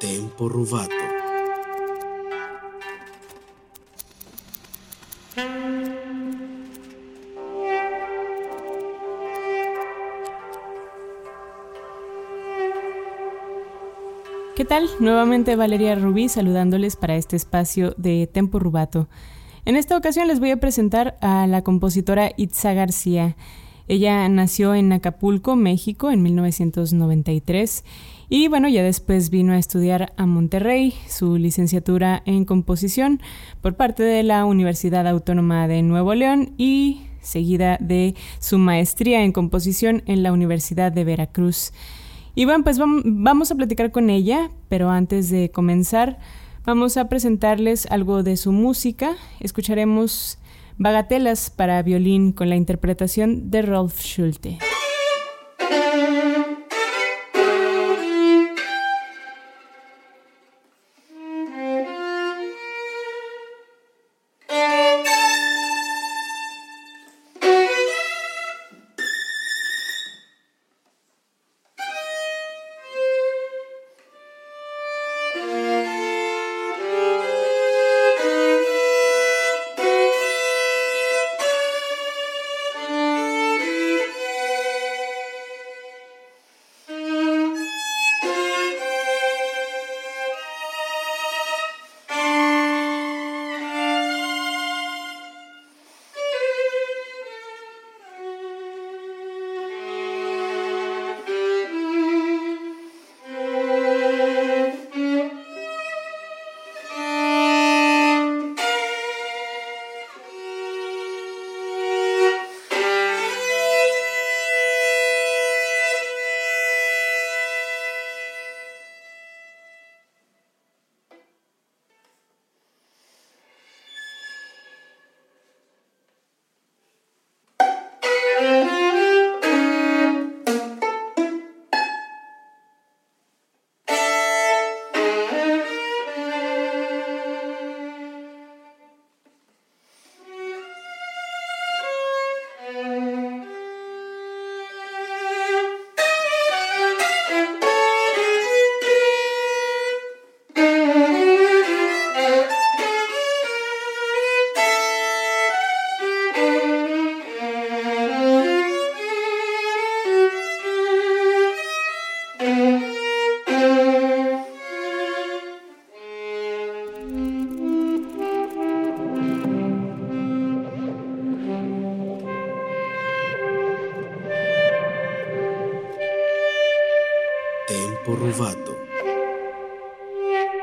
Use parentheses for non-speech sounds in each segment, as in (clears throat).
Tempo Rubato. ¿Qué tal? Nuevamente Valeria Rubí saludándoles para este espacio de Tempo Rubato. En esta ocasión les voy a presentar a la compositora Itza García. Ella nació en Acapulco, México, en 1993 y bueno, ya después vino a estudiar a Monterrey su licenciatura en composición por parte de la Universidad Autónoma de Nuevo León y seguida de su maestría en composición en la Universidad de Veracruz. Y bueno, pues vamos a platicar con ella, pero antes de comenzar, vamos a presentarles algo de su música. Escucharemos Bagatelas para violín con la interpretación de Rolf Schulte.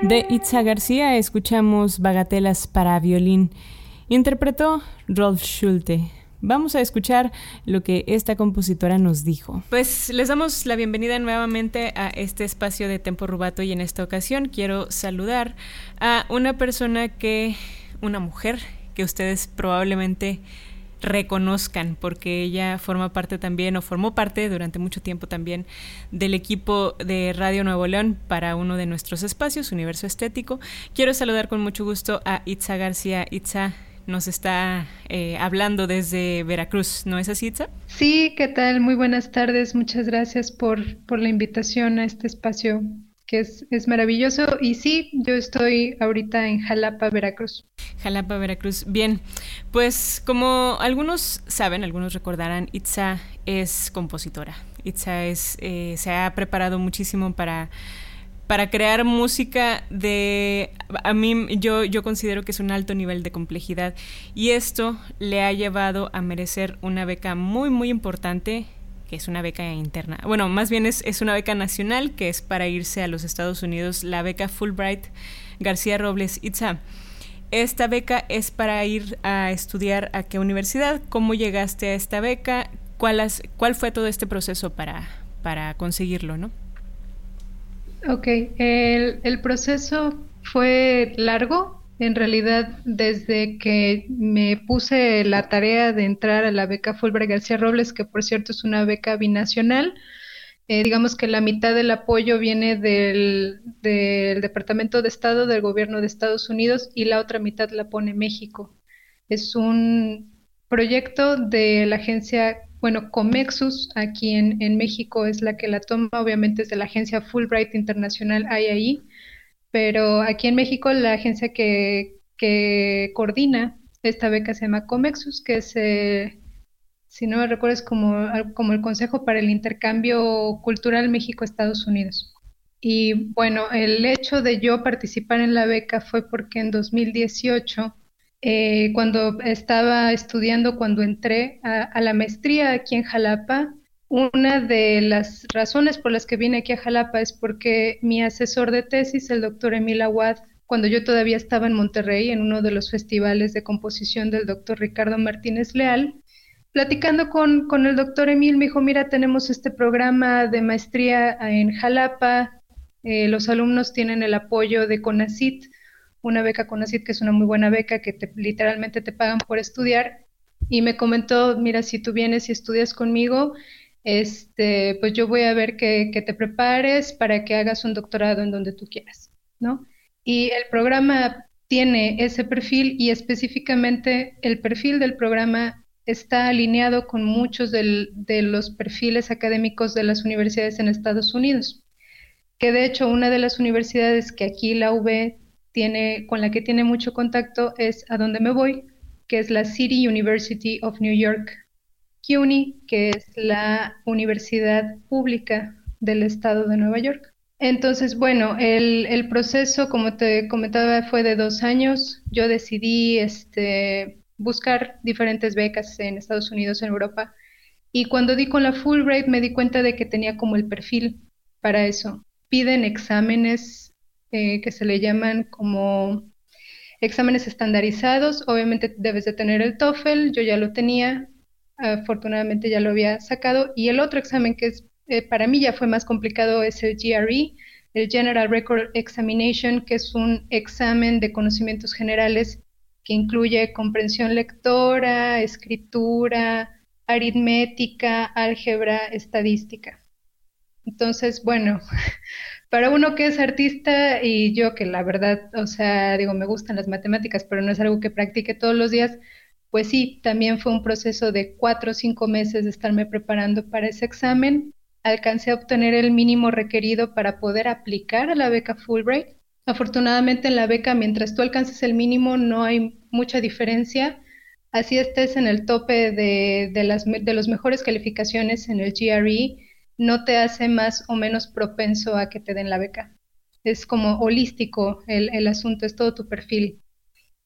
De Itza García escuchamos Bagatelas para violín. Interpretó Rolf Schulte. Vamos a escuchar lo que esta compositora nos dijo. Pues les damos la bienvenida nuevamente a este espacio de Tempo Rubato y en esta ocasión quiero saludar a una persona que, una mujer que ustedes probablemente reconozcan, porque ella forma parte también, o formó parte durante mucho tiempo también, del equipo de Radio Nuevo León para uno de nuestros espacios, Universo Estético. Quiero saludar con mucho gusto a Itza García. Itza nos está eh, hablando desde Veracruz, ¿no es así, Itza? Sí, ¿qué tal? Muy buenas tardes. Muchas gracias por, por la invitación a este espacio que es, es, maravilloso. Y sí, yo estoy ahorita en Jalapa, Veracruz. Jalapa, Veracruz. Bien, pues como algunos saben, algunos recordarán, Itza es compositora. Itza es, eh, se ha preparado muchísimo para para crear música de a mí yo yo considero que es un alto nivel de complejidad y esto le ha llevado a merecer una beca muy muy importante que es una beca interna. Bueno, más bien es, es una beca nacional que es para irse a los Estados Unidos, la beca Fulbright García Robles Itza. Esta beca es para ir a estudiar a qué universidad, cómo llegaste a esta beca, cuál, cuál fue todo este proceso para, para conseguirlo, ¿no? Ok, el, el proceso fue largo, en realidad, desde que me puse la tarea de entrar a la beca Fulbright García Robles, que por cierto es una beca binacional, eh, digamos que la mitad del apoyo viene del, Departamento de Estado del Gobierno de Estados Unidos y la otra mitad la pone México. Es un proyecto de la agencia, bueno, Comexus, aquí en, en México es la que la toma, obviamente es de la agencia Fulbright Internacional, ahí pero aquí en México la agencia que, coordina esta beca se llama Comexus, que es, eh, si no me recuerdo, es como, como el Consejo para el Intercambio Cultural México-Estados Unidos. Y bueno, el hecho de yo participar en la beca fue porque en 2018, eh, cuando estaba estudiando, cuando entré a, la maestría aquí en Jalapa, una de las razones por las que vine aquí a Jalapa es porque mi asesor de tesis, el doctor Emil Aguad, cuando yo todavía estaba en Monterrey, en uno de los festivales de composición del doctor Ricardo Martínez Leal, platicando con, con el doctor Emil, me dijo, mira, tenemos este programa de maestría en Jalapa, eh, los alumnos tienen el apoyo de CONACIT, una beca CONACIT que es una muy buena beca que te, literalmente te pagan por estudiar, y me comentó, mira, si tú vienes y estudias conmigo, este, pues yo voy a ver que, te prepares para que hagas un doctorado en donde tú quieras, ¿no? Y el programa tiene ese perfil y específicamente el perfil del programa está alineado con muchos de los perfiles académicos de las universidades en Estados Unidos, que de hecho una de las universidades que aquí la UB tiene, con la que tiene mucho contacto es a donde me voy, que es la City University of New York, CUNY, que es la universidad pública del estado de Nueva York. Entonces, bueno, el, proceso, como te comentaba, fue de dos años. Yo decidí este, buscar diferentes becas en Estados Unidos, en Europa. Y cuando di con la Fulbright me di cuenta de que tenía como el perfil para eso. Piden exámenes eh, que se le llaman como exámenes estandarizados. Obviamente debes de tener el TOEFL, yo ya lo tenía, afortunadamente ya lo había sacado. Y el otro examen que es, eh, para mí ya fue más complicado es el GRE, el General Record Examination, que es un examen de conocimientos generales que incluye comprensión lectora, escritura, aritmética, álgebra, estadística. Entonces, bueno, (laughs) para uno que es artista y yo que la verdad, o sea, digo, me gustan las matemáticas, pero no es algo que practique todos los días, pues sí, también fue un proceso de cuatro o cinco meses de estarme preparando para ese examen. Alcancé a obtener el mínimo requerido para poder aplicar a la beca Fulbright. Afortunadamente en la beca, mientras tú alcances el mínimo, no hay mucha diferencia. Así estés en el tope de, las, de las mejores calificaciones en el GRE, no te hace más o menos propenso a que te den la beca. Es como holístico el, el asunto, es todo tu perfil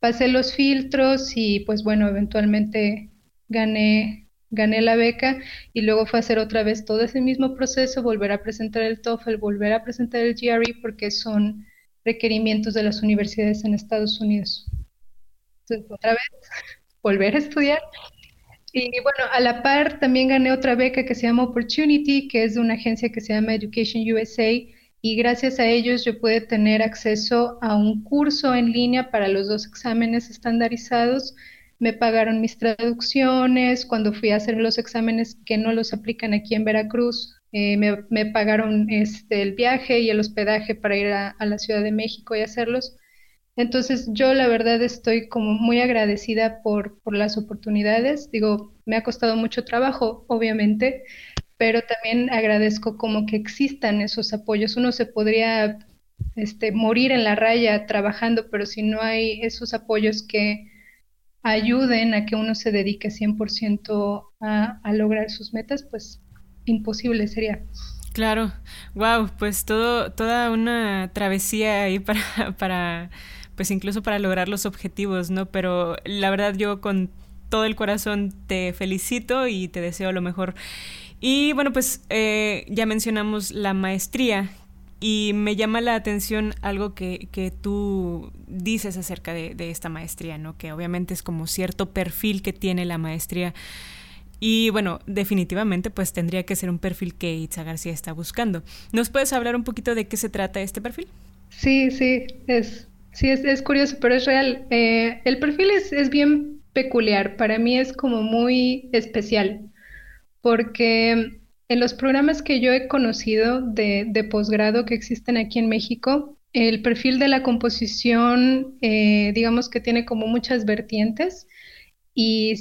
pasé los filtros y pues bueno, eventualmente gané, gané la beca y luego fue a hacer otra vez todo ese mismo proceso, volver a presentar el TOEFL, volver a presentar el GRE porque son requerimientos de las universidades en Estados Unidos. Entonces, otra vez, (laughs) volver a estudiar. Y bueno, a la par también gané otra beca que se llama Opportunity, que es de una agencia que se llama Education USA, y gracias a ellos yo pude tener acceso a un curso en línea para los dos exámenes estandarizados. Me pagaron mis traducciones, cuando fui a hacer los exámenes que no los aplican aquí en Veracruz, eh, me, pagaron este, el viaje y el hospedaje para ir a, a la Ciudad de México y hacerlos. Entonces yo la verdad estoy como muy agradecida por, por las oportunidades. Digo, me ha costado mucho trabajo, obviamente, pero también agradezco como que existan esos apoyos. Uno se podría este, morir en la raya trabajando, pero si no hay esos apoyos que ayuden a que uno se dedique 100% a, a lograr sus metas, pues imposible sería. Claro, wow, pues todo, toda una travesía ahí (laughs) para, para, pues incluso para lograr los objetivos, ¿no? Pero la verdad yo con todo el corazón te felicito y te deseo lo mejor. Y bueno, pues eh, ya mencionamos la maestría y me llama la atención algo que, que tú dices acerca de, esta maestría, ¿no? Que obviamente es como cierto perfil que tiene la maestría. Y bueno, definitivamente pues tendría que ser un perfil que Itza García está buscando. ¿Nos puedes hablar un poquito de qué se trata este perfil? Sí, sí, es, sí, es, es curioso, pero es real. Eh, el perfil es, es bien peculiar, para mí es como muy especial porque en los programas que yo he conocido de, posgrado que existen aquí en México, el perfil de la composición, eh, digamos que tiene como muchas vertientes y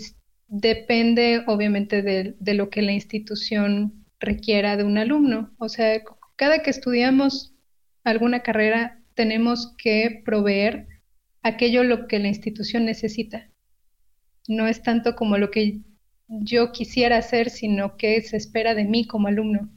depende obviamente de, de, lo que la institución requiera de un alumno. O sea, cada que estudiamos alguna carrera, tenemos que proveer aquello lo que la institución necesita. No es tanto como lo que yo quisiera hacer, sino que se espera de mí como alumno.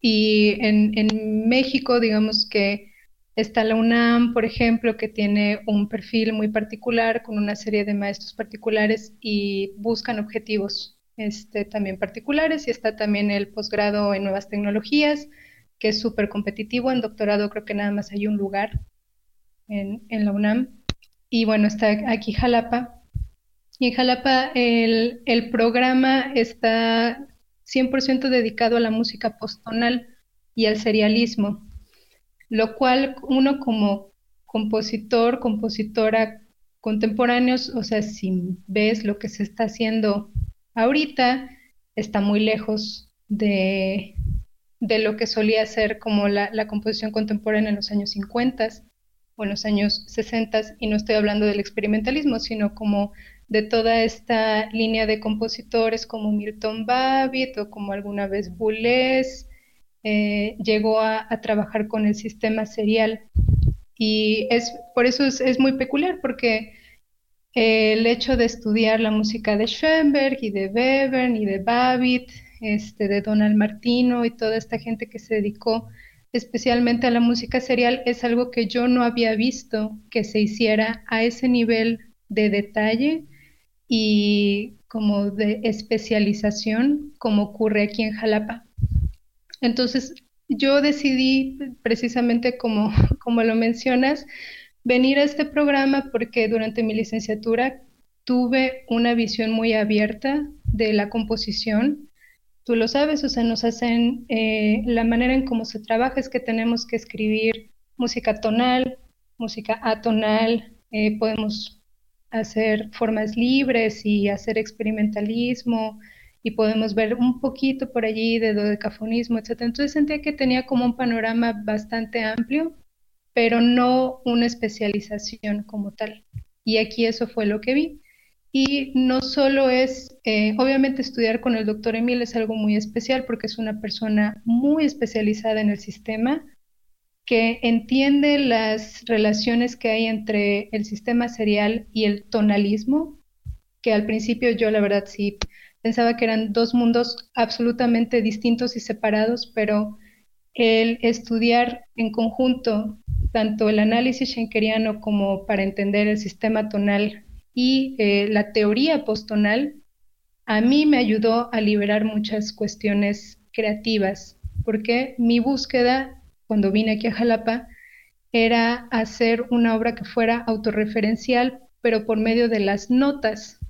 Y en, en México, digamos que está la UNAM, por ejemplo, que tiene un perfil muy particular con una serie de maestros particulares y buscan objetivos este, también particulares. Y está también el posgrado en nuevas tecnologías, que es súper competitivo. En doctorado creo que nada más hay un lugar en, en la UNAM. Y bueno, está aquí Jalapa, y en Jalapa el, el programa está 100% dedicado a la música postonal y al serialismo, lo cual uno como compositor, compositora contemporáneos, o sea, si ves lo que se está haciendo ahorita, está muy lejos de, de lo que solía ser como la, la, composición contemporánea en los años 50 o en los años 60, y no estoy hablando del experimentalismo, sino como de toda esta línea de compositores como Milton Babbitt o como alguna vez Boulez, eh, llegó a, trabajar con el sistema serial. Y es, por eso es, muy peculiar, porque el hecho de estudiar la música de Schoenberg y de Webern y de Babbitt, este, de Donald Martino y toda esta gente que se dedicó especialmente a la música serial, es algo que yo no había visto que se hiciera a ese nivel de detalle y como de especialización, como ocurre aquí en Jalapa. Entonces, yo decidí, precisamente como, (laughs) como lo mencionas, venir a este programa porque durante mi licenciatura tuve una visión muy abierta de la composición. Tú lo sabes, o sea, nos hacen eh, la manera en cómo se trabaja es que tenemos que escribir música tonal, música atonal, eh, podemos hacer formas libres y hacer experimentalismo y podemos ver un poquito por allí de dodecafonismo, etc. Entonces sentía que tenía como un panorama bastante amplio, pero no una especialización como tal. Y aquí eso fue lo que vi. Y no solo es, eh, obviamente estudiar con el doctor Emil es algo muy especial porque es una persona muy especializada en el sistema, que entiende las relaciones que hay entre el sistema serial y el tonalismo, que al principio yo la verdad sí pensaba que eran dos mundos absolutamente distintos y separados, pero el estudiar en conjunto tanto el análisis schenkeriano como para entender el sistema tonal y eh, la teoría postonal, a mí me ayudó a liberar muchas cuestiones creativas, porque mi búsqueda cuando vine aquí a Jalapa, era hacer una obra que fuera autorreferencial, pero por medio de las notas.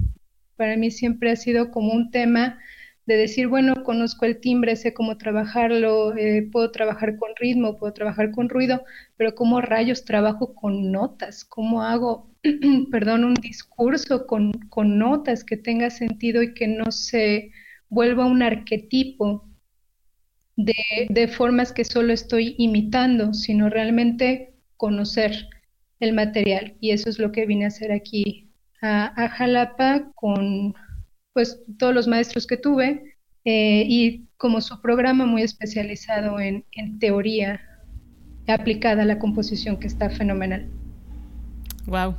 Para mí siempre ha sido como un tema de decir, bueno, conozco el timbre, sé cómo trabajarlo, eh, puedo trabajar con ritmo, puedo trabajar con ruido, pero ¿cómo rayos trabajo con notas? ¿Cómo hago, (clears throat) perdón, un discurso con, con notas que tenga sentido y que no se vuelva un arquetipo de, formas que solo estoy imitando, sino realmente conocer el material. Y eso es lo que vine a hacer aquí a, Jalapa con pues todos los maestros que tuve eh, y como su programa muy especializado en, teoría aplicada a la composición que está fenomenal. Wow,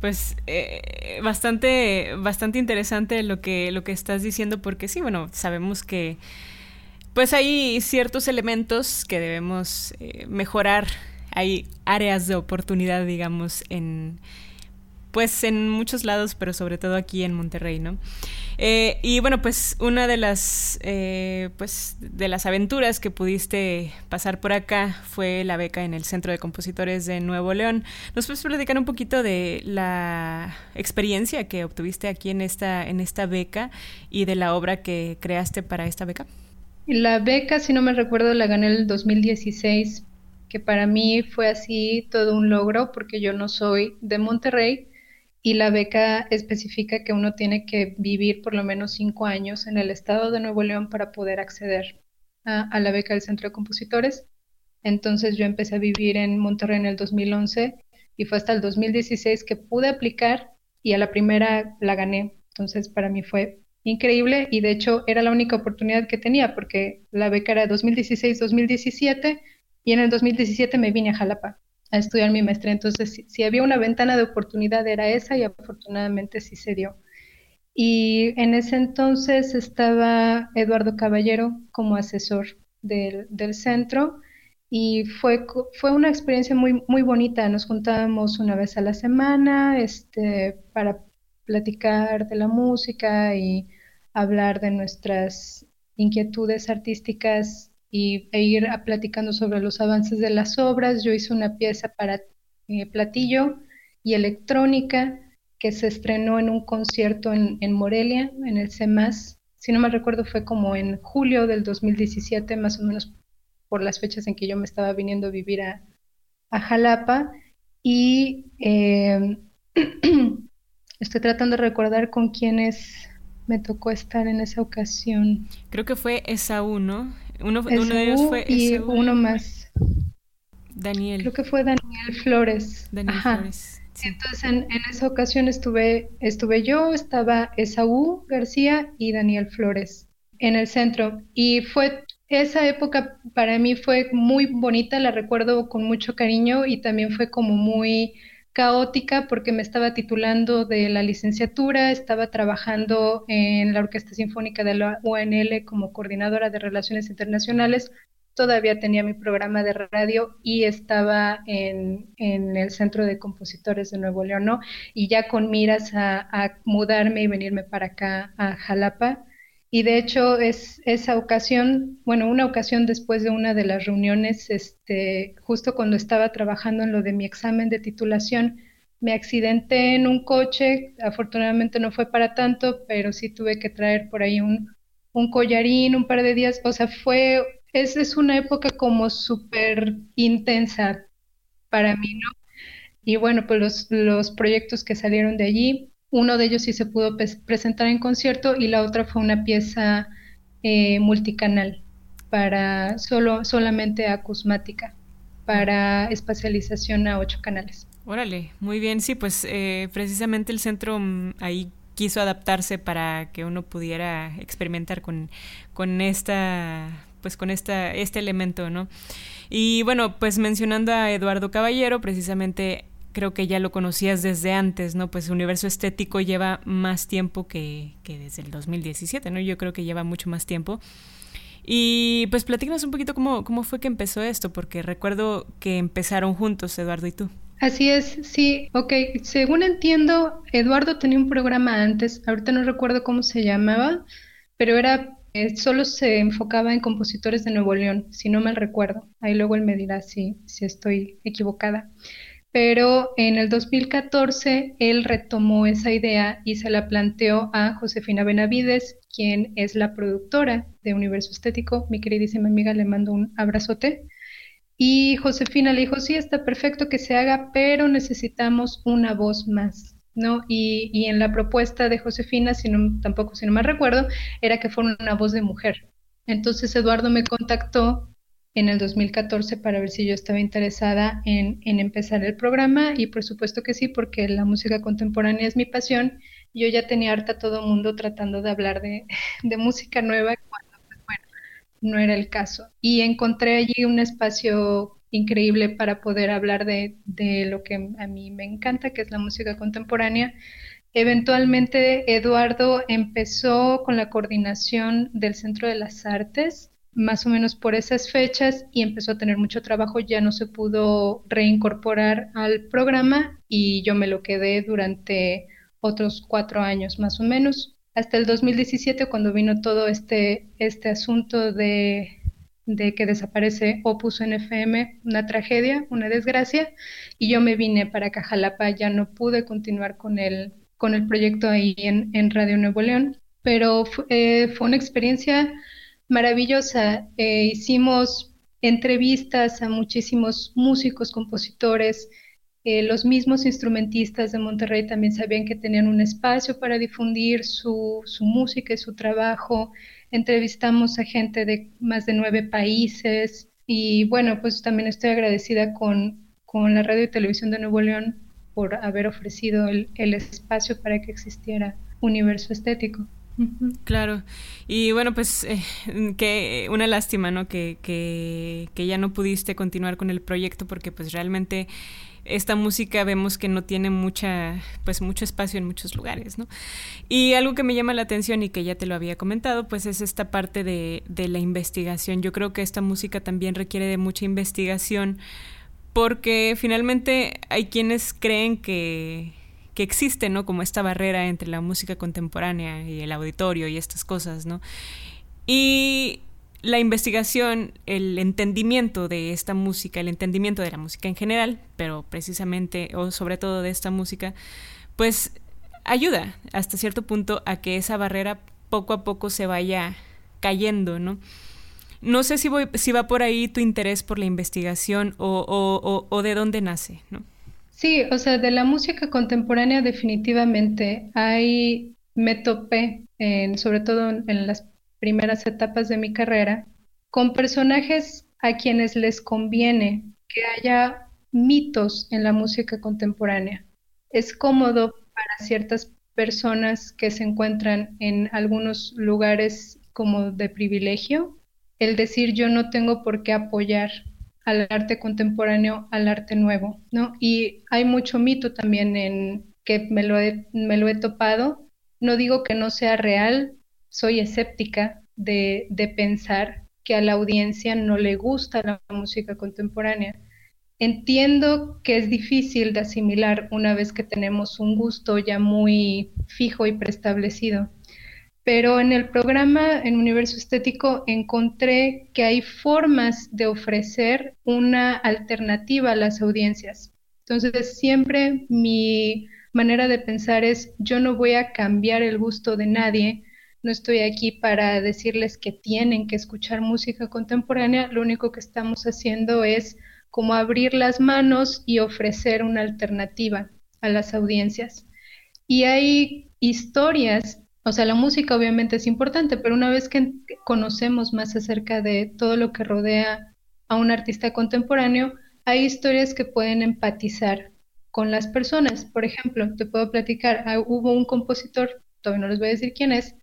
pues eh, bastante, bastante interesante lo que, lo que estás diciendo, porque sí, bueno, sabemos que pues hay ciertos elementos que debemos eh, mejorar. Hay áreas de oportunidad, digamos, en pues en muchos lados, pero sobre todo aquí en Monterrey, ¿no? Eh, y bueno, pues una de las eh, pues de las aventuras que pudiste pasar por acá fue la beca en el Centro de Compositores de Nuevo León. ¿Nos puedes platicar un poquito de la experiencia que obtuviste aquí en esta, en esta beca y de la obra que creaste para esta beca? La beca, si no me recuerdo, la gané en el 2016, que para mí fue así todo un logro porque yo no soy de Monterrey y la beca especifica que uno tiene que vivir por lo menos cinco años en el estado de Nuevo León para poder acceder a, la beca del Centro de Compositores. Entonces yo empecé a vivir en Monterrey en el 2011 y fue hasta el 2016 que pude aplicar y a la primera la gané. Entonces para mí fue increíble y de hecho era la única oportunidad que tenía porque la beca era 2016-2017 y en el 2017 me vine a Jalapa estudiar mi maestría. Entonces, si, había una ventana de oportunidad era esa y afortunadamente sí se dio. Y en ese entonces estaba Eduardo Caballero como asesor del, del centro y fue, fue una experiencia muy, muy bonita. Nos juntábamos una vez a la semana este, para platicar de la música y hablar de nuestras inquietudes artísticas y, e ir platicando sobre los avances de las obras. Yo hice una pieza para eh, platillo y electrónica que se estrenó en un concierto en, en Morelia, en el CEMAS. Si no me recuerdo, fue como en julio del 2017, más o menos por las fechas en que yo me estaba viniendo a vivir a, Jalapa. Y eh, (clears throat) estoy tratando de recordar con quiénes me tocó estar en esa ocasión. Creo que fue Esaú, ¿no? Uno, uno de ellos fue y uno más. Daniel. Creo que fue Daniel Flores. Daniel Flores. Entonces en, en, esa ocasión estuve, estuve yo, estaba Esaú García y Daniel Flores en el centro. Y fue esa época para mí fue muy bonita, la recuerdo con mucho cariño y también fue como muy caótica porque me estaba titulando de la licenciatura, estaba trabajando en la Orquesta Sinfónica de la UNL como coordinadora de Relaciones Internacionales, todavía tenía mi programa de radio y estaba en, el Centro de Compositores de Nuevo León. Y ya con miras a mudarme y venirme para acá a Jalapa. Y de hecho es esa ocasión, bueno, una ocasión después de una de las reuniones, este, justo cuando estaba trabajando en lo de mi examen de titulación, me accidenté en un coche, afortunadamente no fue para tanto, pero sí tuve que traer por ahí un, un collarín, un par de días, o sea, fue, es, es una época como súper intensa para mí, ¿no? Y bueno, pues los, los proyectos que salieron de allí, uno de ellos sí se pudo presentar en concierto y la otra fue una pieza eh, multicanal para solo, solamente acusmática, para espacialización a ocho canales. Órale, muy bien, sí, pues eh, precisamente el centro mm, ahí quiso adaptarse para que uno pudiera experimentar con, con esta pues con esta, este elemento, ¿no? Y bueno, pues mencionando a Eduardo Caballero, precisamente creo que ya lo conocías desde antes, ¿no? Pues Universo Estético lleva más tiempo que, que desde el 2017, ¿no? Yo creo que lleva mucho más tiempo. Y pues platícanos un poquito cómo, cómo fue que empezó esto, porque recuerdo que empezaron juntos, Eduardo y tú. Así es, sí, ok. Según entiendo, Eduardo tenía un programa antes, ahorita no recuerdo cómo se llamaba, pero era, eh, solo se enfocaba en compositores de Nuevo León, si no mal recuerdo. Ahí luego él me dirá si, si estoy equivocada pero en el 2014 él retomó esa idea y se la planteó a Josefina Benavides, quien es la productora de Universo Estético. Mi queridísima amiga le mando un abrazote. Y Josefina le dijo, sí, está perfecto que se haga, pero necesitamos una voz más, ¿no? Y, en la propuesta de Josefina, si no, tampoco si no me recuerdo, era que fuera una voz de mujer. Entonces Eduardo me contactó en el 2014 para ver si yo estaba interesada en, empezar el programa y por supuesto que sí, porque la música contemporánea es mi pasión. Yo ya tenía harta todo el mundo tratando de hablar de, (laughs) música nueva cuando, pues, no era el caso. Y encontré allí un espacio increíble para poder hablar de, de lo que a mí me encanta, que es la música contemporánea. Eventualmente, Eduardo empezó con la coordinación del Centro de las Artes más o menos por esas fechas y empezó a tener mucho trabajo, ya no se pudo reincorporar al programa y yo me lo quedé durante otros cuatro años más o menos, hasta el 2017 cuando vino todo este, este asunto de, de que desaparece Opus NFM, una tragedia, una desgracia, y yo me vine para Cajalapa, ya no pude continuar con el, con el proyecto ahí en, en Radio Nuevo León, pero eh, fue una experiencia maravillosa. Eh, hicimos entrevistas a muchísimos músicos, compositores, eh, los mismos instrumentistas de Monterrey también sabían que tenían un espacio para difundir su, su, música y su trabajo. Entrevistamos a gente de más de nueve países y bueno, pues también estoy agradecida con, con la radio y televisión de Nuevo León por haber ofrecido el, el espacio para que existiera universo estético. Claro. Y bueno, pues eh, que una lástima, ¿no? Que, que, que, ya no pudiste continuar con el proyecto porque pues realmente esta música vemos que no tiene mucha, pues mucho espacio en muchos lugares, ¿no? Y algo que me llama la atención y que ya te lo había comentado, pues es esta parte de, de la investigación. Yo creo que esta música también requiere de mucha investigación porque finalmente hay quienes creen que que existe, ¿no? Como esta barrera entre la música contemporánea y el auditorio y estas cosas, ¿no? Y la investigación, el entendimiento de esta música, el entendimiento de la música en general, pero precisamente o sobre todo de esta música, pues ayuda hasta cierto punto a que esa barrera poco a poco se vaya cayendo, ¿no? No sé si, va por ahí tu interés por la investigación o, o, o de dónde nace, ¿no? Sí, o sea, de la música contemporánea definitivamente hay, me topé, sobre todo en las primeras etapas de mi carrera, con personajes a quienes les conviene que haya mitos en la música contemporánea. Es cómodo para ciertas personas que se encuentran en algunos lugares como de privilegio el decir yo no tengo por qué apoyar al arte contemporáneo, al arte nuevo, ¿no? Y hay mucho mito también en que me lo he, me lo he topado. No digo que no sea real, soy escéptica de, de pensar que a la audiencia no le gusta la música contemporánea. Entiendo que es difícil de asimilar una vez que tenemos un gusto ya muy fijo y preestablecido pero en el programa en Universo Estético encontré que hay formas de ofrecer una alternativa a las audiencias. Entonces, siempre mi manera de pensar es, yo no voy a cambiar el gusto de nadie, no estoy aquí para decirles que tienen que escuchar música contemporánea, lo único que estamos haciendo es como abrir las manos y ofrecer una alternativa a las audiencias. Y hay historias o sea, la música obviamente es importante, pero una vez que conocemos más acerca de todo lo que rodea a un artista contemporáneo, hay historias que pueden empatizar con las personas. Por ejemplo, te puedo platicar, ah, hubo un compositor, todavía no les voy a decir quién es,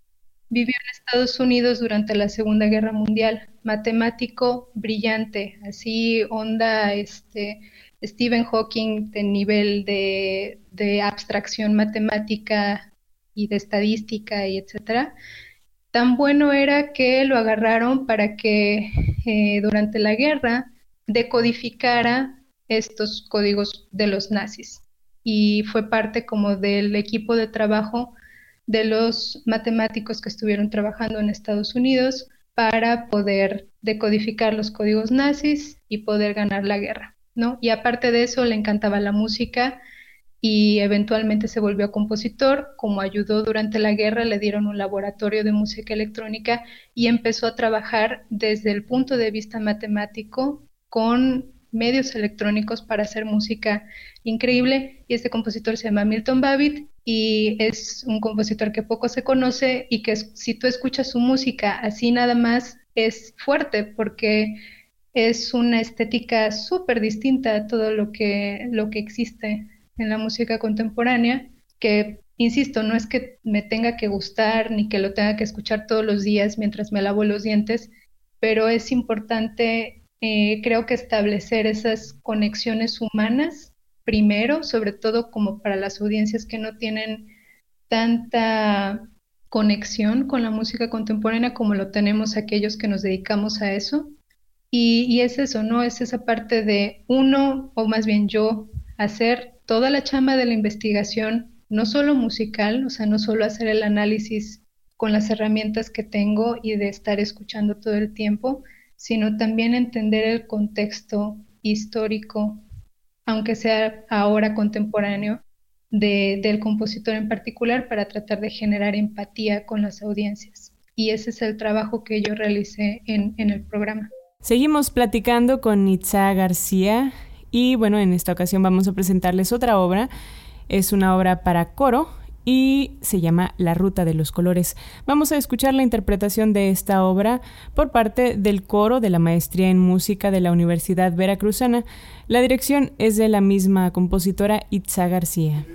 vivió en Estados Unidos durante la Segunda Guerra Mundial, matemático brillante, así onda este, Stephen Hawking de nivel de, de abstracción matemática y de estadística y etcétera, tan bueno era que lo agarraron para que eh, durante la guerra decodificara estos códigos de los nazis y fue parte como del equipo de trabajo de los matemáticos que estuvieron trabajando en Estados Unidos para poder decodificar los códigos nazis y poder ganar la guerra, ¿no? Y aparte de eso le encantaba la música y eventualmente se volvió compositor. Como ayudó durante la guerra, le dieron un laboratorio de música electrónica y empezó a trabajar desde el punto de vista matemático con medios electrónicos para hacer música increíble. Y este compositor se llama Milton Babbitt y es un compositor que poco se conoce y que si tú escuchas su música así nada más es fuerte porque es una estética súper distinta a todo lo que, lo que existe en la música contemporánea, que, insisto, no es que me tenga que gustar ni que lo tenga que escuchar todos los días mientras me lavo los dientes, pero es importante, eh, creo que establecer esas conexiones humanas primero, sobre todo como para las audiencias que no tienen tanta conexión con la música contemporánea como lo tenemos aquellos que nos dedicamos a eso. Y, y, es eso, ¿no? Es esa parte de uno, o más bien yo, hacer toda la chamba de la investigación, no solo musical, o sea, no solo hacer el análisis con las herramientas que tengo y de estar escuchando todo el tiempo, sino también entender el contexto histórico, aunque sea ahora contemporáneo, del compositor en particular para tratar de generar empatía con las audiencias. Y ese es el trabajo que yo realicé en, en el programa. Seguimos platicando con Itza García. Y bueno, en esta ocasión vamos a presentarles otra obra. Es una obra para coro y se llama La Ruta de los Colores. Vamos a escuchar la interpretación de esta obra por parte del coro de la Maestría en Música de la Universidad Veracruzana. La dirección es de la misma compositora Itza García.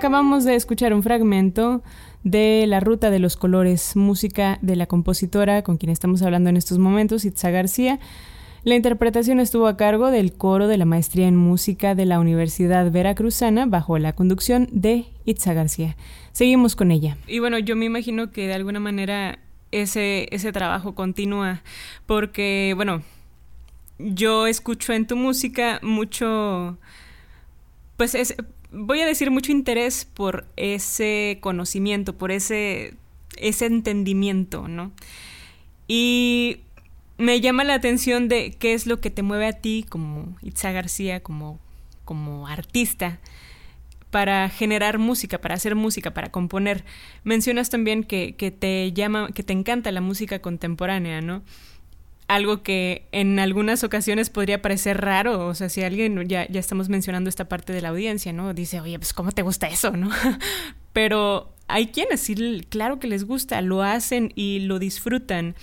Acabamos de escuchar un fragmento de La Ruta de los Colores, música de la compositora con quien estamos hablando en estos momentos, Itza García. La interpretación estuvo a cargo del coro de la maestría en música de la Universidad Veracruzana bajo la conducción de Itza García. Seguimos con ella. Y bueno, yo me imagino que de alguna manera ese, ese trabajo continúa porque, bueno, yo escucho en tu música mucho, pues es, voy a decir mucho interés por ese conocimiento, por ese, ese entendimiento, ¿no? Y me llama la atención de qué es lo que te mueve a ti como Itza García, como, como artista, para generar música, para hacer música, para componer. Mencionas también que, que te llama, que te encanta la música contemporánea, ¿no? Algo que en algunas ocasiones podría parecer raro, o sea, si alguien, ya, ya estamos mencionando esta parte de la audiencia, ¿no? Dice, oye, pues ¿cómo te gusta eso, no? (laughs) Pero hay quienes sí, claro que les gusta, lo hacen y lo disfrutan.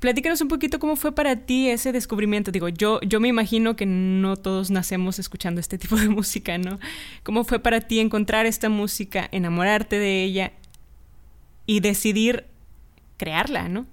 Platícanos un poquito cómo fue para ti ese descubrimiento. Digo, yo, yo me imagino que no todos nacemos escuchando este tipo de (laughs) música, ¿no? ¿Cómo fue para ti encontrar esta música, enamorarte de ella y decidir crearla, ¿no?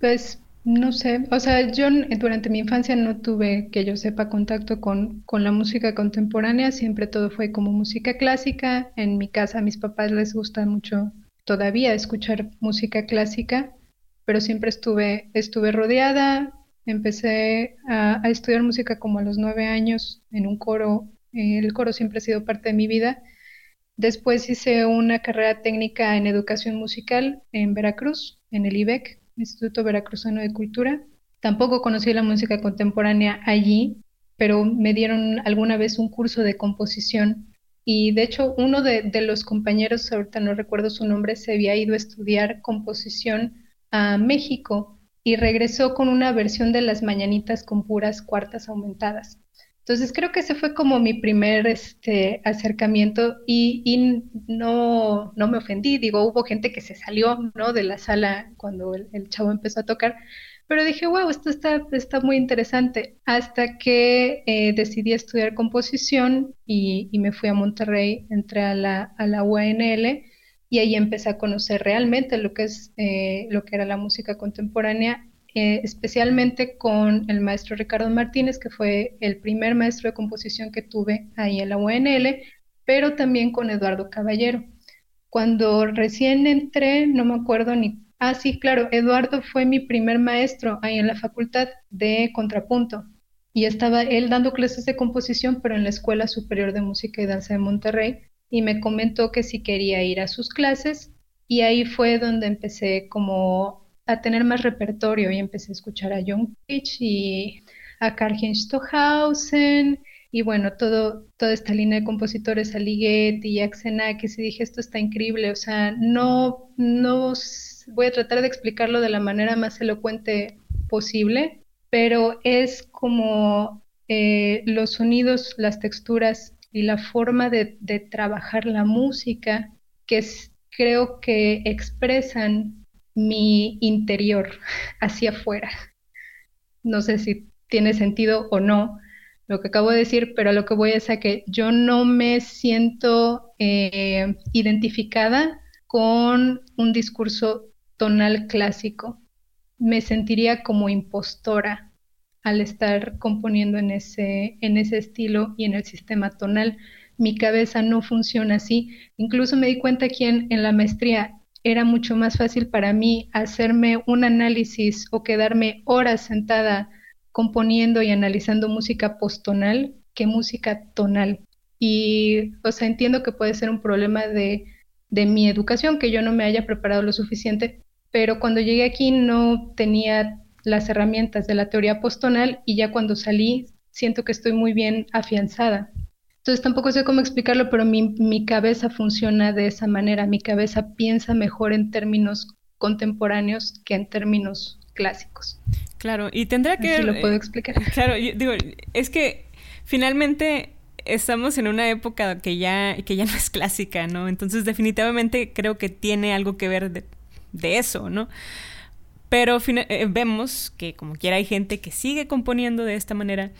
Pues no sé, o sea, yo durante mi infancia no tuve, que yo sepa, contacto con, con la música contemporánea, siempre todo fue como música clásica. En mi casa a mis papás les gusta mucho todavía escuchar música clásica, pero siempre estuve, estuve rodeada. Empecé a, estudiar música como a los nueve años en un coro. el coro siempre ha sido parte de mi vida. Después hice una carrera técnica en educación musical en Veracruz, en el IBEC, Instituto Veracruzano de Cultura. Tampoco conocí la música contemporánea allí, pero me dieron alguna vez un curso de composición y de hecho uno de, los compañeros, ahorita no recuerdo su nombre, se había ido a estudiar composición a México y regresó con una versión de las mañanitas con puras cuartas aumentadas. Entonces creo que ese fue como mi primer este, acercamiento y, no, no, me ofendí, digo, hubo gente que se salió ¿no? de la sala cuando el, chavo empezó a tocar, pero dije, wow, esto está, está muy interesante, hasta que eh, decidí estudiar composición y, me fui a Monterrey, entré a la, a la UNL y ahí empecé a conocer realmente lo que, es, eh, lo que era la música contemporánea eh, especialmente con el maestro Ricardo Martínez, que fue el primer maestro de composición que tuve ahí en la UNL, pero también con Eduardo Caballero. Cuando recién entré, no me acuerdo ni... Ah, sí, claro, Eduardo fue mi primer maestro ahí en la facultad de contrapunto y estaba él dando clases de composición, pero en la Escuela Superior de Música y Danza de Monterrey, y me comentó que si quería ir a sus clases, y ahí fue donde empecé como a tener más repertorio y empecé a escuchar a John Pitch y a Karl-Heinz Stohausen y bueno, todo, toda esta línea de compositores, Alighieri y Axenakis, y dije, esto está increíble, o sea, no, no voy a tratar de explicarlo de la manera más elocuente posible, pero es como eh, los sonidos, las texturas y la forma de, de trabajar la música que creo que expresan mi interior (laughs) hacia afuera. No sé si tiene sentido o no, lo que acabo de decir, pero lo que voy es a que yo no me siento eh, identificada con un discurso tonal clásico. Me sentiría como impostora al estar componiendo en ese, en ese estilo y en el sistema tonal. Mi cabeza no funciona así. Incluso me di cuenta aquí en, en la maestría era mucho más fácil para mí hacerme un análisis o quedarme horas sentada componiendo y analizando música postonal que música tonal. Y, o sea, entiendo que puede ser un problema de, de mi educación, que yo no me haya preparado lo suficiente, pero cuando llegué aquí no tenía las herramientas de la teoría postonal y ya cuando salí siento que estoy muy bien afianzada. Entonces tampoco sé cómo explicarlo, pero mi, mi cabeza funciona de esa manera, mi cabeza piensa mejor en términos contemporáneos que en términos clásicos. Claro, y tendrá que... lo puedo explicar. (laughs) Claro, digo, es que finalmente estamos en una época que ya, que ya no es clásica, ¿no? Entonces definitivamente creo que tiene algo que ver de, eso, ¿no? Pero eh, vemos que como quiera hay gente que sigue componiendo de esta manera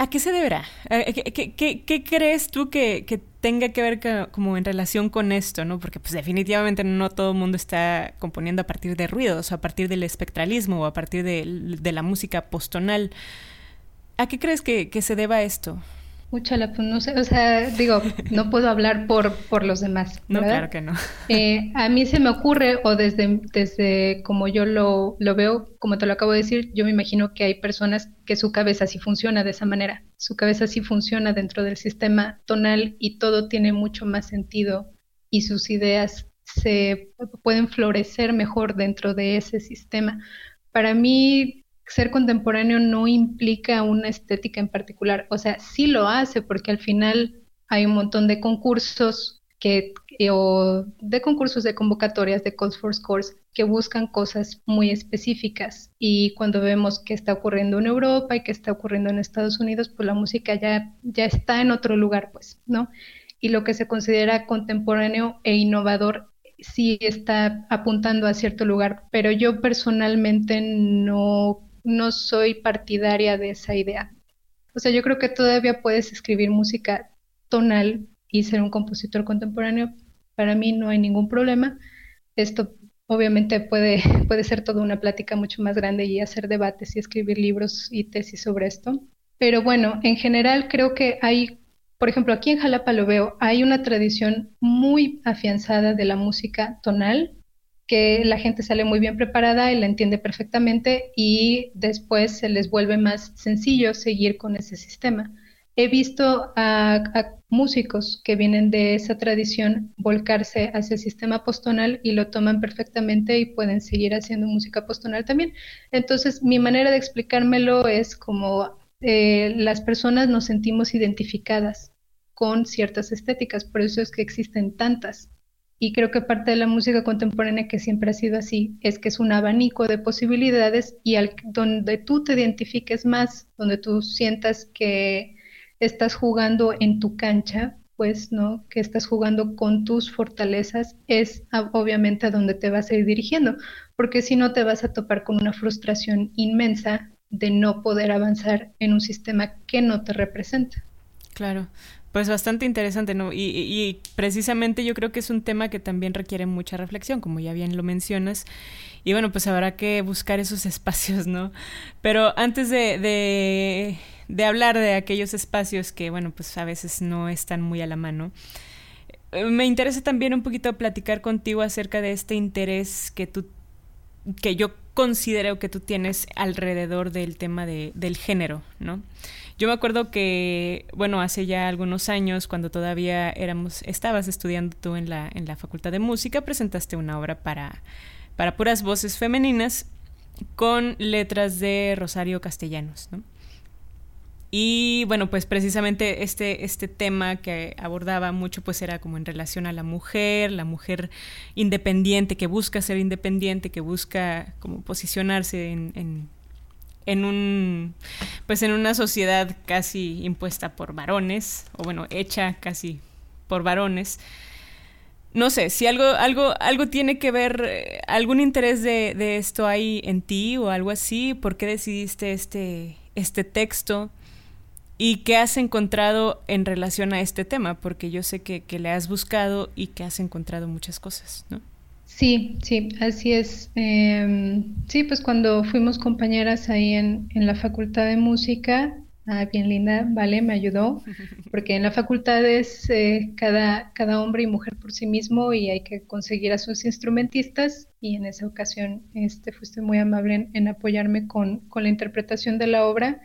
¿A qué se deberá? ¿Qué, crees tú que, tenga que ver como en relación con esto? ¿no? Porque pues definitivamente no todo el mundo está componiendo a partir de ruidos, a partir del espectralismo o a partir de, la música postonal. ¿A qué crees que, que se deba esto? Mucha pues no sé, o sea, digo, no puedo hablar por, por los demás. No, claro que no. (laughs) Eh, a mí se me ocurre, o desde, desde como yo lo, lo veo, como te lo acabo de decir, yo me imagino que hay personas que su cabeza sí funciona de esa manera. Su cabeza sí funciona dentro del sistema tonal y todo tiene mucho más sentido y sus ideas se pueden florecer mejor dentro de ese sistema. Para mí, ser contemporáneo no implica una estética en particular, o sea, sí lo hace porque al final hay un montón de concursos que o de concursos de convocatorias de calls for scores que buscan cosas muy específicas y cuando vemos qué está ocurriendo en Europa y qué está ocurriendo en Estados Unidos, pues la música ya ya está en otro lugar, pues, ¿no? Y lo que se considera contemporáneo e innovador sí está apuntando a cierto lugar, pero yo personalmente no no soy partidaria de esa idea. O sea, yo creo que todavía puedes escribir música tonal y ser un compositor contemporáneo. Para mí no hay ningún problema. Esto obviamente puede, (laughs) puede ser toda una plática mucho más grande y hacer debates y escribir libros y tesis sobre esto. Pero bueno, en general creo que hay, por ejemplo, aquí en Jalapa lo veo, hay una tradición muy afianzada de la música tonal que la gente sale muy bien preparada y la entiende perfectamente y después se les vuelve más sencillo seguir con ese sistema. He visto a, músicos que vienen de esa tradición volcarse hacia el sistema postonal y lo toman perfectamente y pueden seguir haciendo música postonal también. Entonces, mi manera de explicármelo es como eh, las personas nos sentimos identificadas con ciertas estéticas, por eso es que existen tantas. Y creo que parte de la música contemporánea que siempre ha sido así es que es un abanico de posibilidades y al, donde tú te identifiques más, donde tú sientas que estás jugando en tu cancha, pues, ¿no? Que estás jugando con tus fortalezas, es obviamente a donde te vas a ir dirigiendo, porque si no te vas a topar con una frustración inmensa de no poder avanzar en un sistema que no te representa. Claro. Pues bastante interesante, ¿no? Y, precisamente yo creo que es un tema que también requiere mucha reflexión, como ya bien lo mencionas. Y bueno, pues habrá que buscar esos (laughs) espacios, ¿no? Pero antes de, de, de hablar de aquellos espacios que, bueno, pues a veces no están muy a la mano, eh, me interesa también un poquito platicar contigo acerca de este interés que tú, que yo considero que tú tienes alrededor del tema de, del género, ¿no? Yo me acuerdo que, bueno, hace ya algunos años, cuando todavía éramos, estabas estudiando tú en la, en la Facultad de Música, presentaste una obra para, para puras voces femeninas con letras de Rosario Castellanos, ¿no? Y bueno, pues precisamente este, este tema que abordaba mucho pues era como en relación a la mujer, la mujer independiente, que busca ser independiente, que busca como posicionarse en, en, un pues en una sociedad casi impuesta por varones, o bueno, hecha casi por varones. No sé, si algo, algo, algo tiene que ver, eh, algún interés de, de esto hay en ti o algo así, ¿por qué decidiste este, este texto? ¿Y qué has encontrado en relación a este tema? Porque yo sé que, le has buscado y que has encontrado muchas cosas, ¿no? Sí, sí, así es. Em, sí, pues cuando fuimos compañeras ahí en, la Facultad de Música, ah, bien linda, vale, me ayudó, (laughs) porque en la facultad es eh, cada, cada hombre y mujer por sí mismo y hay que conseguir a sus instrumentistas y en esa ocasión este, fuiste muy amable en, en apoyarme con, con la interpretación de la obra.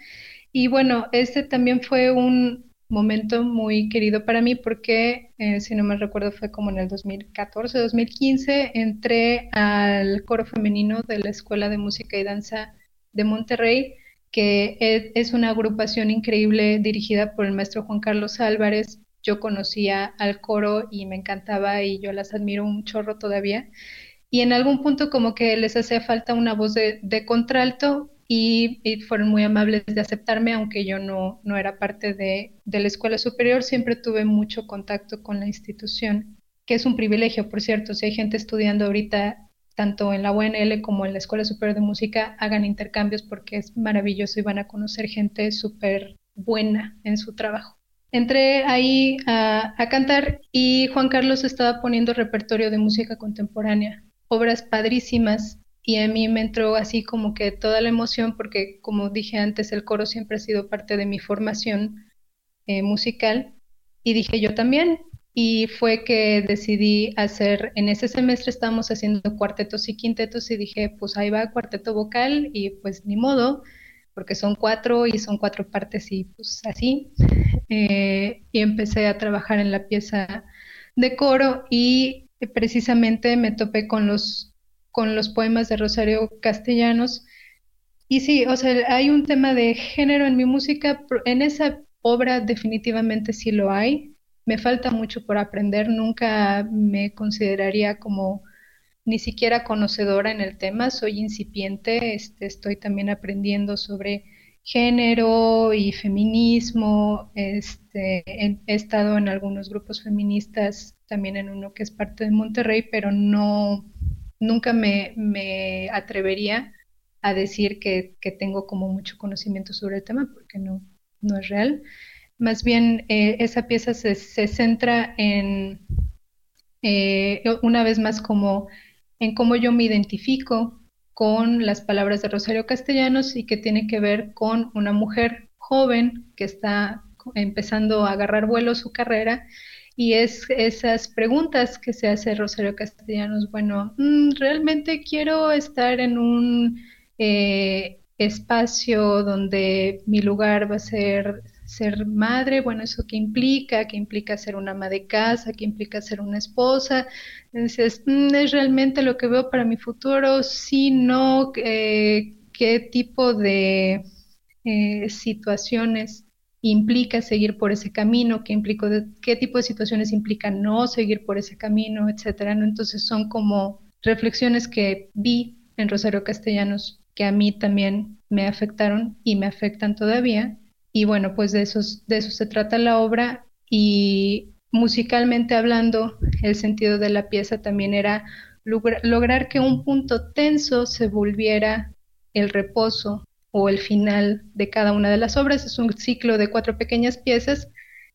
Y bueno, este también fue un momento muy querido para mí porque, eh, si no me recuerdo, fue como en el 2014, 2015, entré al coro femenino de la Escuela de Música y Danza de Monterrey, que es, es una agrupación increíble dirigida por el maestro Juan Carlos Álvarez. Yo conocía al coro y me encantaba y yo las admiro un chorro todavía. Y en algún punto como que les hacía falta una voz de contralto y, fueron muy amables de aceptarme, aunque yo no, no era parte de, de, la escuela superior, siempre tuve mucho contacto con la institución, que es un privilegio, por cierto, si hay gente estudiando ahorita tanto en la UNL como en la Escuela Superior de Música, hagan intercambios porque es maravilloso y van a conocer gente súper buena en su trabajo. Entré ahí a, a cantar y Juan Carlos estaba poniendo repertorio de música contemporánea, obras padrísimas y a mí me entró así como que toda la emoción porque como dije antes el coro siempre ha sido parte de mi formación eh, musical y dije yo también y fue que decidí hacer en ese semestre estábamos haciendo cuartetos y quintetos y dije pues ahí va cuarteto vocal y pues ni modo porque son cuatro y son cuatro partes y pues así eh, y empecé a trabajar en la pieza de coro y precisamente me topé con los con los poemas de Rosario Castellanos. Y sí, o sea, hay un tema de género en mi música, en esa obra definitivamente sí lo hay. Me falta mucho por aprender, nunca me consideraría como ni siquiera conocedora en el tema, soy incipiente, este, estoy también aprendiendo sobre género y feminismo, este, he, estado en algunos grupos feministas, también en uno que es parte de Monterrey, pero no, nunca me, atrevería a decir que, tengo como mucho conocimiento sobre el tema porque no, no es real. Más bien, eh, esa pieza se, centra en, eh, una vez más, como en cómo yo me identifico con las palabras de Rosario Castellanos y que tiene que ver con una mujer joven que está empezando a agarrar vuelo su carrera y es esas preguntas que se hace Rosario Castellanos, bueno, mm, realmente quiero estar en un eh, espacio donde mi lugar va a ser ser madre, bueno, ¿eso qué implica? ¿Qué implica ser una ama de casa? ¿Qué implica ser una esposa? Entonces, mm, ¿es realmente lo que veo para mi futuro? Sí, no, eh, ¿qué tipo de eh, situaciones implica seguir por ese camino, qué, tipo de situaciones implica no seguir por ese camino, etcétera. ¿no? Entonces son como reflexiones que vi en Rosario Castellanos que a mí también me afectaron y me afectan todavía. Y bueno, pues de, esos, de eso se trata la obra y musicalmente hablando, el sentido de la pieza también era lograr que un punto tenso se volviera el reposo o el final de cada una de las obras. Es un ciclo de cuatro pequeñas piezas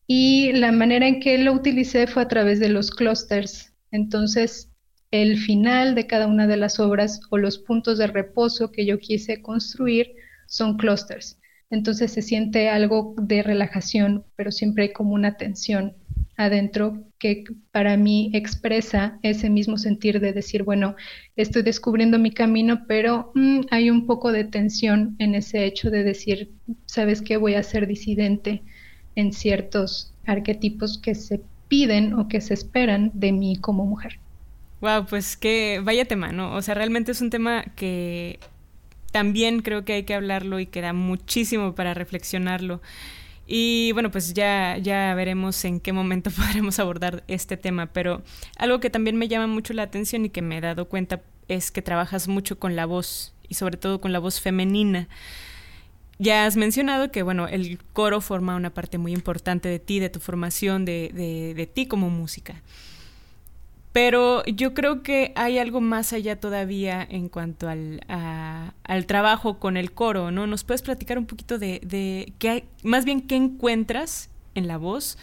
y la manera en que lo utilicé fue a través de los clusters. Entonces, el final de cada una de las obras o los puntos de reposo que yo quise construir son clusters. Entonces se siente algo de relajación, pero siempre hay como una tensión adentro que para mí expresa ese mismo sentir de decir, bueno, estoy descubriendo mi camino, pero mm, hay un poco de tensión en ese hecho de decir, ¿sabes qué? Voy a ser disidente en ciertos arquetipos que se piden o que se esperan de mí como mujer. Wow, pues que vaya tema, ¿no? O sea, realmente es un tema que también creo que hay que hablarlo y queda muchísimo para reflexionarlo. Y bueno, pues ya, ya veremos en qué momento (laughs) podremos abordar este tema, pero algo que también me llama mucho la atención y que me he dado cuenta es que trabajas mucho con la voz y sobre todo con la voz femenina. Ya has mencionado que, bueno, el coro forma una parte muy importante de ti, de tu formación, de, de, de ti como música. Pero yo creo que hay algo más allá todavía en cuanto al, al trabajo con el coro, ¿no? ¿Nos puedes platicar un poquito de, de qué hay, más bien qué encuentras en la voz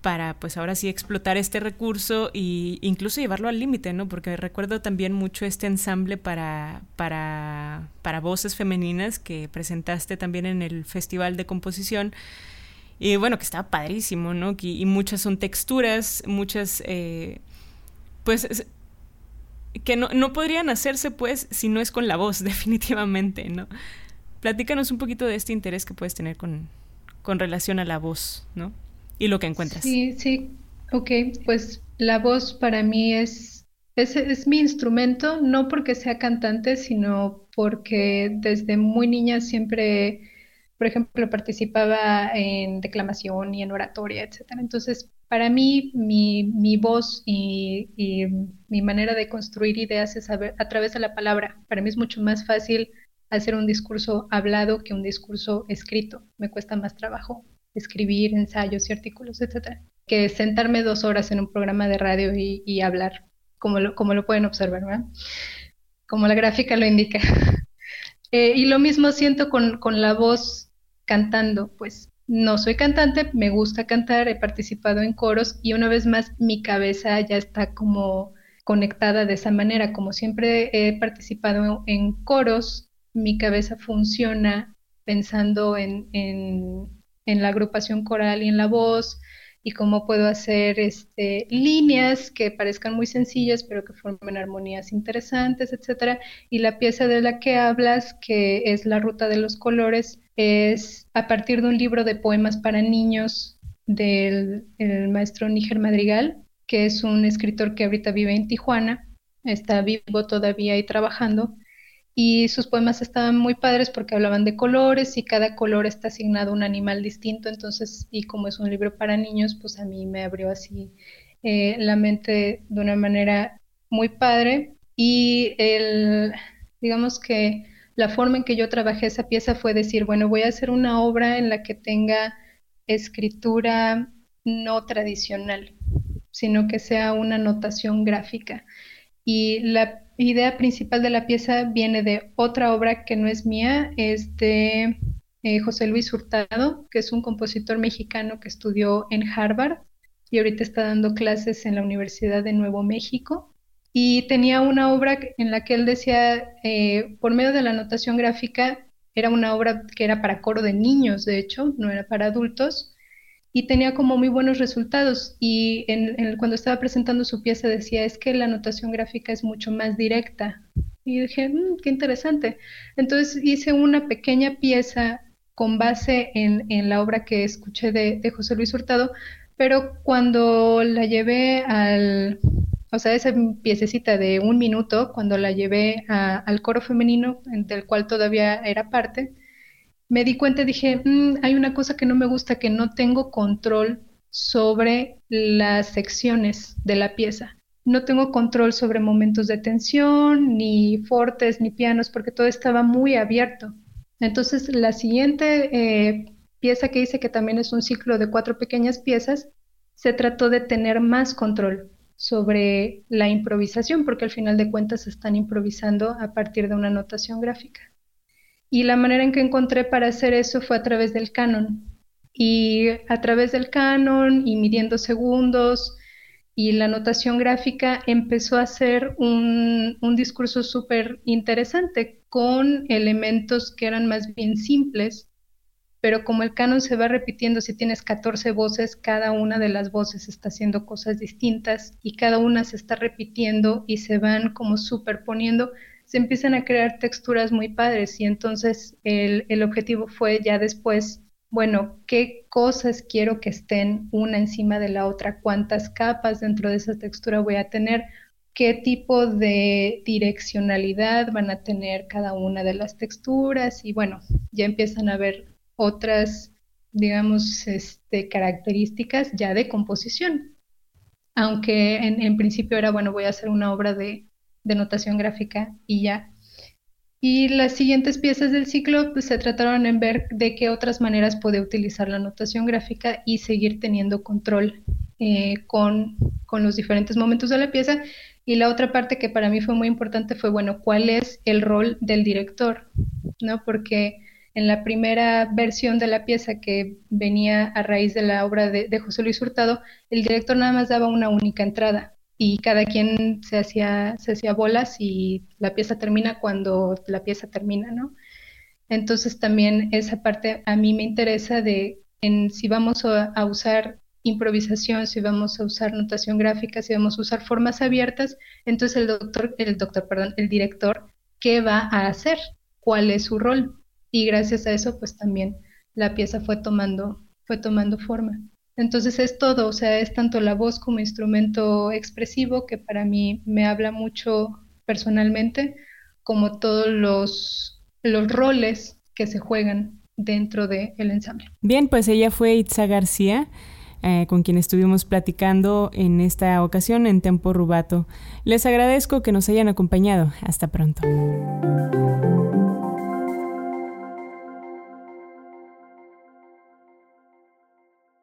para, pues ahora sí, explotar este recurso e incluso llevarlo al límite, ¿no? Porque recuerdo también mucho este ensamble para, para, para voces femeninas que presentaste también en el Festival de Composición. Y bueno, que estaba padrísimo, ¿no? Y, muchas son texturas, muchas... Eh, pues que no, no, podrían hacerse pues si no es con la voz, (laughs) definitivamente, ¿no? Platícanos un poquito de este interés que puedes tener con, con relación a la voz, ¿no? Y lo que encuentras. Sí, sí, ok, pues la voz para mí es, es, es mi instrumento, no porque sea cantante, sino porque desde muy niña siempre por ejemplo, participaba en declamación y en oratoria, etcétera. Entonces, para mí, mi, voz y, mi manera de construir ideas es a, a, través de la palabra. Para mí es mucho más fácil hacer un discurso hablado que un discurso escrito. Me cuesta más trabajo escribir ensayos y artículos, etcétera, que sentarme dos horas en un programa de radio y, hablar, como lo, pueden observar, ¿verdad? Como la gráfica lo indica. (laughs) Eh, y lo mismo siento con la voz cantando, pues no soy cantante, me gusta cantar, he participado en coros y una vez más mi cabeza ya está como conectada de esa manera. Como siempre he participado en coros, mi cabeza funciona pensando en, la agrupación coral y en la voz y cómo puedo hacer este, líneas que parezcan muy sencillas pero que formen armonías interesantes, etcétera. Y la pieza de la que hablas, que es la ruta de los colores, es a partir de un libro de poemas para niños del maestro Níger Madrigal, que es un escritor que ahorita vive en Tijuana, está vivo todavía y trabajando, y sus poemas estaban muy padres porque hablaban de colores y cada color está asignado a un animal distinto, entonces, y como es un libro para niños, pues a mí me abrió así eh, la mente de una manera muy padre y el, digamos que la forma en que yo trabajé esa pieza fue decir, bueno, voy a hacer una obra en la que tenga escritura no tradicional, sino que sea una notación gráfica. Y la idea principal de la pieza viene de otra obra que no es mía, es de eh, José Luis Hurtado, que es un compositor mexicano que estudió en Harvard y ahorita está dando clases en la Universidad de Nuevo México. Y tenía una obra en la que él decía, eh, por medio de la notación gráfica, era una obra que era para coro de niños, de hecho, no era para adultos, y tenía como muy buenos resultados. Y en, cuando estaba presentando su pieza decía, es que la notación gráfica es mucho más directa. Y dije, mm, qué interesante. Entonces hice una pequeña pieza con base en, la obra que escuché de, de José Luis Hurtado, pero cuando la llevé al, o sea, esa piececita de un minuto, cuando la llevé al coro femenino, del cual todavía era parte, me di cuenta y dije, mm, hay una cosa que no me gusta, que no tengo control sobre las secciones de la pieza. No tengo control sobre momentos de tensión, ni fortes, ni pianos, porque todo estaba muy abierto. Entonces, la siguiente eh, pieza que hice, que también es un ciclo de cuatro pequeñas piezas, se trató de tener más control sobre la improvisación, porque al final de cuentas están improvisando a partir de una notación gráfica. Y la manera en que encontré para hacer eso fue a través del canon. Y a través del canon y midiendo segundos y la notación gráfica empezó a ser un, un discurso súper interesante con elementos que eran más bien simples pero como el canon se va repitiendo, si tienes 14 voces, cada una de las voces está haciendo cosas distintas y cada una se está repitiendo y se van como superponiendo, se empiezan a crear texturas muy padres y entonces el, el objetivo fue ya después, bueno, ¿qué cosas quiero que estén una encima de la otra? ¿Cuántas capas dentro de esa textura voy a tener? qué tipo de direccionalidad van a tener cada una de las texturas y bueno, ya empiezan a ver otras, digamos, este, características ya de composición. Aunque en, principio era, bueno, voy a hacer una obra de, de notación gráfica y ya. Y las siguientes piezas del ciclo pues, se trataron en ver de qué otras maneras puede utilizar la notación gráfica y seguir teniendo control eh, con, con, los diferentes momentos de la pieza. Y la otra parte que para mí fue muy importante fue, bueno, ¿cuál es el rol del director? ¿No? Porque en la primera versión de la pieza que venía a raíz de la obra de, de José Luis Hurtado, el director nada más daba una única entrada y cada quien se hacía, se hacía bolas y la pieza termina cuando la pieza termina, ¿no? Entonces también esa parte a mí me interesa de en si vamos a, usar improvisación, si vamos a usar notación gráfica, si vamos a usar formas abiertas, entonces el doctor, el doctor, perdón, el director, ¿qué va a hacer? ¿Cuál es su rol? Y gracias a eso, pues también la pieza fue tomando, fue tomando forma. Entonces es todo, o sea, es tanto la voz como instrumento expresivo que para mí me habla mucho personalmente, como todos los, los roles que se juegan dentro del ensamble. Bien, pues ella fue Itza García. Eh, con quien estuvimos platicando en esta ocasión en Tempo Rubato. Les agradezco que nos hayan acompañado. Hasta pronto.